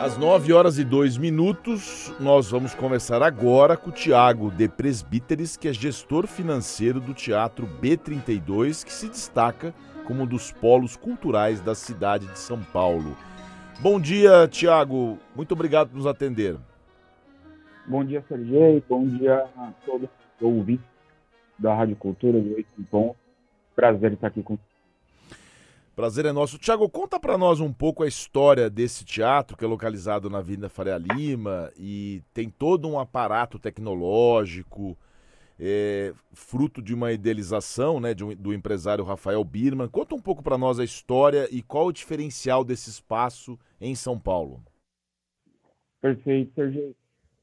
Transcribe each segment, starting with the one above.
Às 9 horas e 2 minutos, nós vamos conversar agora com o Tiago de Presbíteres, que é gestor financeiro do Teatro B32, que se destaca como um dos polos culturais da cidade de São Paulo. Bom dia, Tiago. Muito obrigado por nos atender. Bom dia, Sergei. Bom dia a todos os ouvintes da Rádio Cultura do Oito Bom. Prazer estar aqui com Prazer é nosso. Tiago, conta para nós um pouco a história desse teatro que é localizado na Avenida Faria Lima e tem todo um aparato tecnológico, é, fruto de uma idealização né, um, do empresário Rafael Birman. Conta um pouco para nós a história e qual o diferencial desse espaço em São Paulo. Perfeito, Sergei.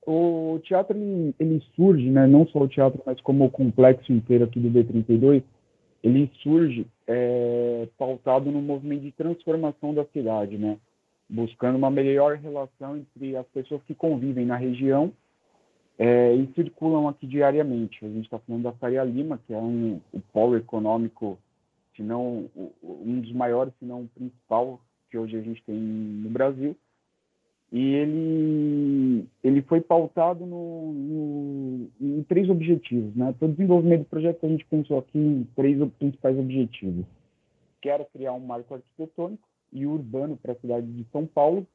O teatro ele, ele surge, né, não só o teatro, mas como o complexo inteiro aqui do B32, ele surge é, pautado no movimento de transformação da cidade, né? buscando uma melhor relação entre as pessoas que convivem na região é, e circulam aqui diariamente. A gente está falando da Faria Lima, que é um, polo econômico, se não um dos maiores, se não o principal que hoje a gente tem no Brasil, e ele, ele foi pautado no, no, em três objetivos. Né? Todo desenvolvimento do projeto a gente pensou aqui em três principais objetivos. Que era criar um marco arquitetônico e urbano para a cidade de São Paulo,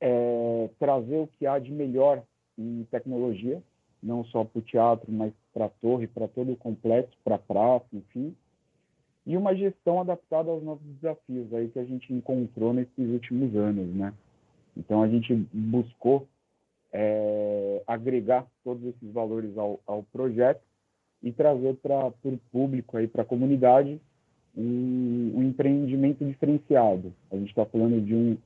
é, trazer o que há de melhor em tecnologia, não só para o teatro, mas para a torre, para todo o complexo, para a praça, enfim, e uma gestão adaptada aos novos desafios aí que a gente encontrou nesses últimos anos, né? Então a gente buscou é, agregar todos esses valores ao, ao projeto e trazer para o público aí para a comunidade um, um, empreendimento diferenciado. A gente está falando de um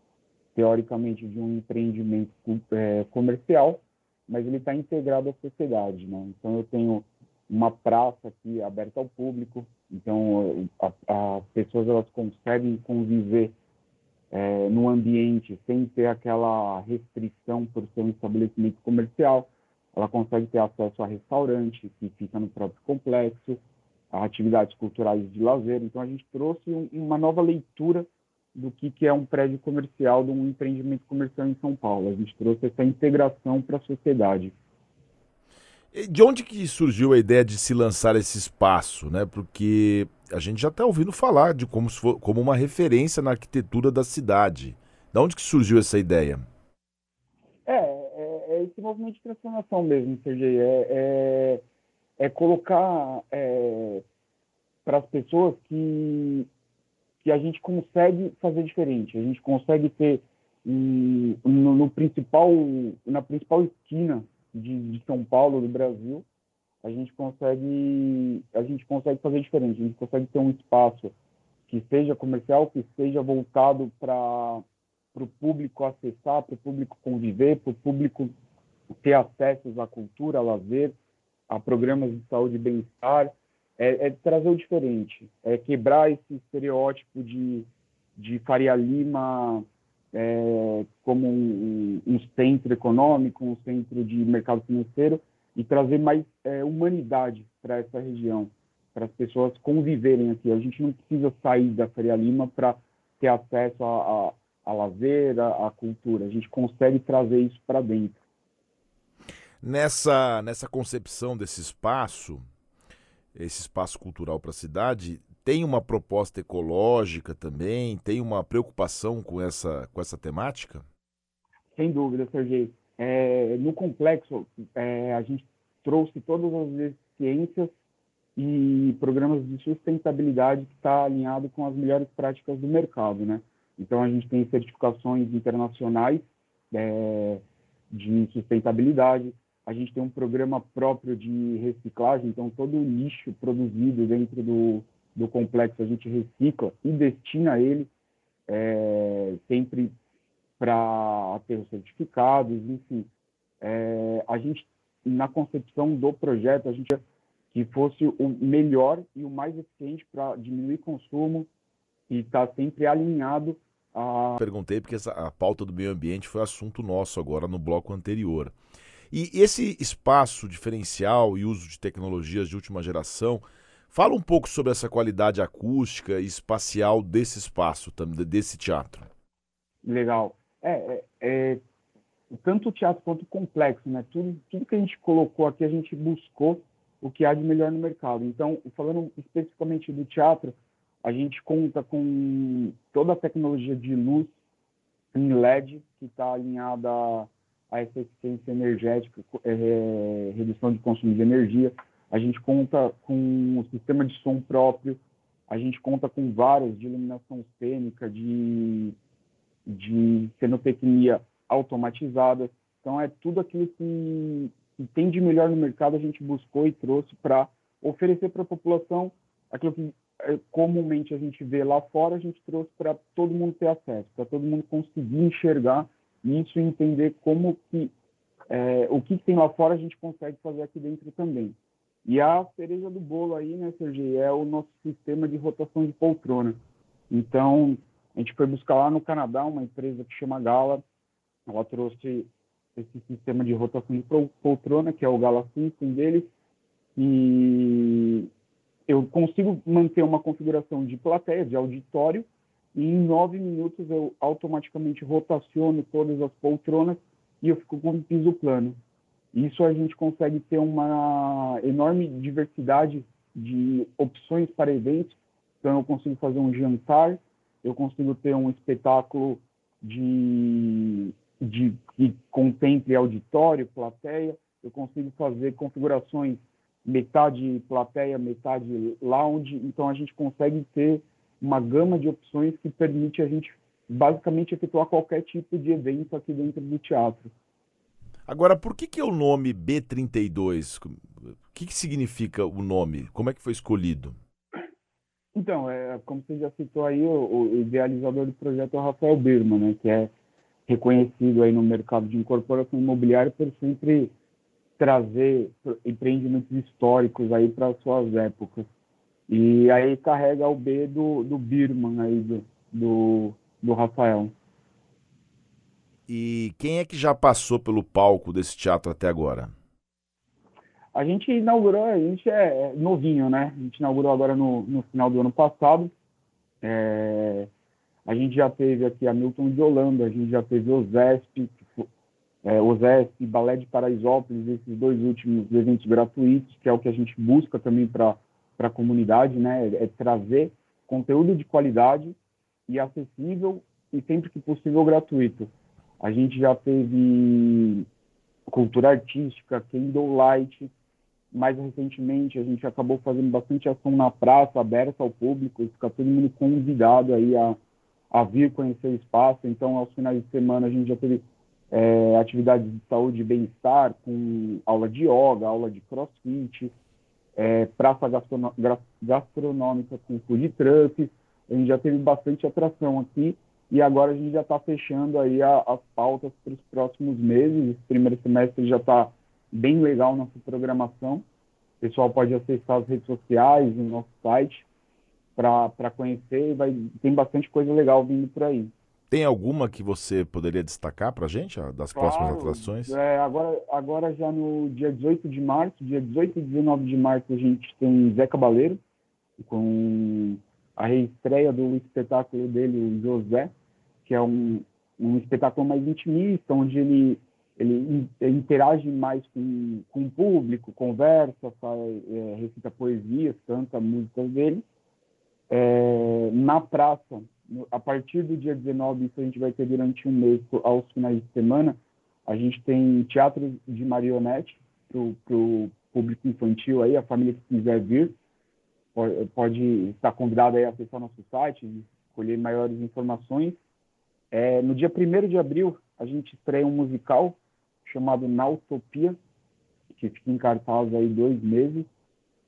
teoricamente de um empreendimento é, comercial, mas ele está integrado à sociedade, né? Então eu tenho uma praça aqui aberta ao público, então as pessoas elas conseguem conviver é, no ambiente sem ter aquela restrição por ser um estabelecimento comercial. Ela consegue ter acesso a restaurante que fica no próprio complexo, a atividades culturais de lazer. Então a gente trouxe um, uma nova leitura do que, que é um prédio comercial, de um empreendimento comercial em São Paulo. A gente trouxe essa integração para a sociedade. De onde que surgiu a ideia de se lançar esse espaço, né? Porque a gente já está ouvindo falar de como, for, como uma referência na arquitetura da cidade. De onde que surgiu essa ideia? É, é, é esse movimento de transformação mesmo, Sergei. É, é, é colocar é, para as pessoas que, que a gente consegue fazer diferente. A gente consegue ter um, no, no principal, na principal esquina de, de São Paulo, do Brasil, a gente consegue a gente consegue fazer diferente. A gente consegue ter um espaço que seja comercial, que seja voltado para o público acessar, para o público conviver, para o público ter acesso à cultura, a lazer, a programas de saúde e bem-estar. É, é, trazer o diferente, é quebrar esse estereótipo de, de Faria Lima é, como um, um, centro econômico, um centro de mercado financeiro e trazer mais é, humanidade para essa região, para as pessoas conviverem aqui. A gente não precisa sair da Faria Lima para ter acesso a, a, a lazer, a, a cultura. A gente consegue trazer isso para dentro. Nessa, nessa concepção desse espaço, esse espaço cultural para a cidade, tem uma proposta ecológica também? Tem uma preocupação com essa, com essa temática? Sem dúvida, Sergei. É, no complexo, é, a gente trouxe todas as ciências e programas de sustentabilidade que está alinhado com as melhores práticas do mercado, né? Então a gente tem certificações internacionais é, de sustentabilidade, a gente tem um programa próprio de reciclagem, então todo o lixo produzido dentro do, do complexo a gente recicla e destina ele é, sempre para ter os certificados, enfim. É, a gente, na concepção do projeto, a gente que fosse o melhor e o mais eficiente para diminuir consumo e estar tá sempre alinhado a... Perguntei porque essa, a pauta do meio ambiente foi assunto nosso agora no bloco anterior. E esse espaço diferencial e uso de tecnologias de última geração Fala um pouco sobre essa qualidade acústica e espacial desse espaço, desse teatro. Legal. É, é, é, tanto o teatro quanto o complexo, né? Tudo, tudo que a gente colocou aqui, a gente buscou o que há de melhor no mercado. Então, falando especificamente do teatro, a gente conta com toda a tecnologia de luz em LED que está alinhada essa eficiência energética, é, redução de consumo de energia. A gente conta com um sistema de som próprio, a gente conta com vários de iluminação cênica, de, de cenotecnia automatizada. Então, é tudo aquilo que, que tem de melhor no mercado, a gente buscou e trouxe para oferecer para a população aquilo que é, comumente a gente vê lá fora, a gente trouxe para todo mundo ter acesso, para todo mundo conseguir enxergar isso e entender como que é, o que, que, tem lá fora a gente consegue fazer aqui dentro também. E a cereja do bolo aí, né, Sergei, é o nosso sistema de rotação de poltrona. Então, a gente foi buscar lá no Canadá uma empresa que chama Gala, ela trouxe esse sistema de rotação de poltrona, que é o Gala System deles, e eu consigo manter uma configuração de plateia, de auditório, e em nove minutos eu automaticamente rotaciono todas as poltronas e eu fico com um piso plano. Isso a gente consegue ter uma enorme diversidade de opções para eventos. Então, eu consigo fazer um jantar, eu consigo ter um espetáculo de, de que contemple auditório, plateia, eu consigo fazer configurações metade plateia, metade lounge. Então, a gente consegue ter uma gama de opções que permite a gente basicamente efetuar qualquer tipo de evento aqui dentro do teatro. Agora, por que, que é o nome B32? O que, que significa o nome? Como é que foi escolhido? Então, é, como você já citou aí, o, o idealizador do projeto é o Rafael Birman, né, que é reconhecido aí no mercado de incorporação imobiliária por sempre trazer empreendimentos históricos aí para suas épocas. E aí carrega o B do, do Birman aí, do, do, do Rafael. E quem é que já passou pelo palco desse teatro até agora? A gente inaugurou, a gente é, é novinho, né? A gente inaugurou agora no, no final do ano passado. É, a gente já teve aqui a Milton de Holanda, a gente já teve o ZESP, é, o ZESP, Balé de Paraisópolis, esses dois últimos eventos gratuitos, que é o que a gente busca também para a comunidade, né? É trazer conteúdo de qualidade e acessível e sempre que possível gratuito. A gente já teve cultura artística, candlelight. Mais recentemente, a gente acabou fazendo bastante ação na praça, aberta ao público, fica todo mundo convidado aí a, a vir conhecer o espaço. Então, aos finais de semana, a gente já teve é, atividades de saúde e bem-estar, com aula de yoga, aula de crossfit, é, praça gastronômica com food truck. A gente já teve bastante atração aqui e agora a gente já está fechando aí a, as pautas para os próximos meses. Esse primeiro semestre já está bem legal nossa programação. O pessoal pode acessar as redes sociais, o nosso site, para conhecer. Vai, tem bastante coisa legal vindo por aí. Tem alguma que você poderia destacar para a gente, das claro, próximas atrações? É, agora, agora já no dia 18 de março, dia 18 e 19 de março, a gente tem Zé Cabaleiro, com a reestreia do espetáculo dele, o José, que é um, um espetáculo mais intimista, onde ele, ele, interage mais com, com o público, conversa, faz, é, recita poesias, canta músicas dele. É, na praça, a partir do dia 19, isso a gente vai ter durante um mês, aos finais de semana, a gente tem teatro de marionete para o público infantil aí, a família que quiser vir, pode, pode estar convidada a acessar nosso site, escolher maiores informações. É, no dia 1 de abril, a gente estreia um musical chamado Nautopia, que fica em cartaz aí dois meses.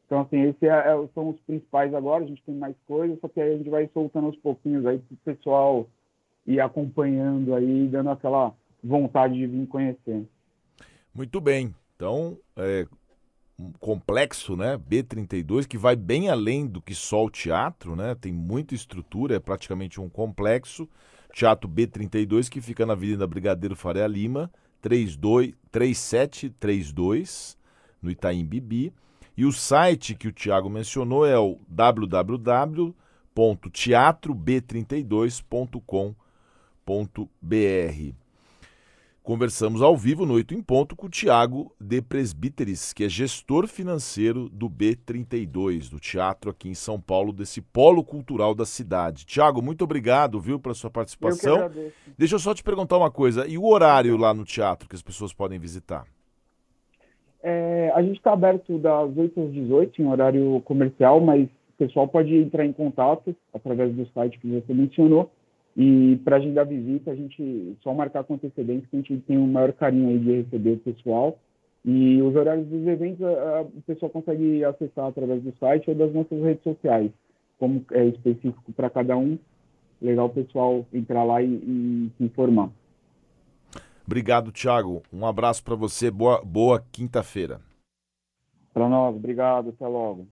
Então, assim, esses é, é, são os principais agora, a gente tem mais coisas, só que aí a gente vai soltando aos pouquinhos aí para o pessoal ir acompanhando aí, dando aquela vontade de vir conhecer. Muito bem. Então, é, complexo, né? B32, que vai bem além do que só o teatro, né? Tem muita estrutura, é praticamente um complexo. Teatro B32, que fica na Avenida Brigadeiro Faria Lima, 32, 3732, no Itaim Bibi. E o site que o Tiago mencionou é o www.teatrob32.com.br. Conversamos ao vivo no 8 em Ponto com o Tiago de Presbíteres, que é gestor financeiro do B32, do teatro aqui em São Paulo, desse polo cultural da cidade. Tiago, muito obrigado, viu, pela sua participação. Eu Deixa eu só te perguntar uma coisa, e o horário lá no teatro que as pessoas podem visitar? É, a gente está aberto das 8 às 18 em horário comercial, mas o pessoal pode entrar em contato através do site que você mencionou e para agendar visita, a gente só marcar com antecedência que a gente tem um maior carinho aí de receber o pessoal. E os horários dos eventos, a, a, o pessoal consegue acessar através do site ou das nossas redes sociais, como é específico para cada um. Legal o pessoal entrar lá e, e se informar. Obrigado, Thiago. Um abraço para você. Boa, boa quinta-feira. Para nós, obrigado. Até logo.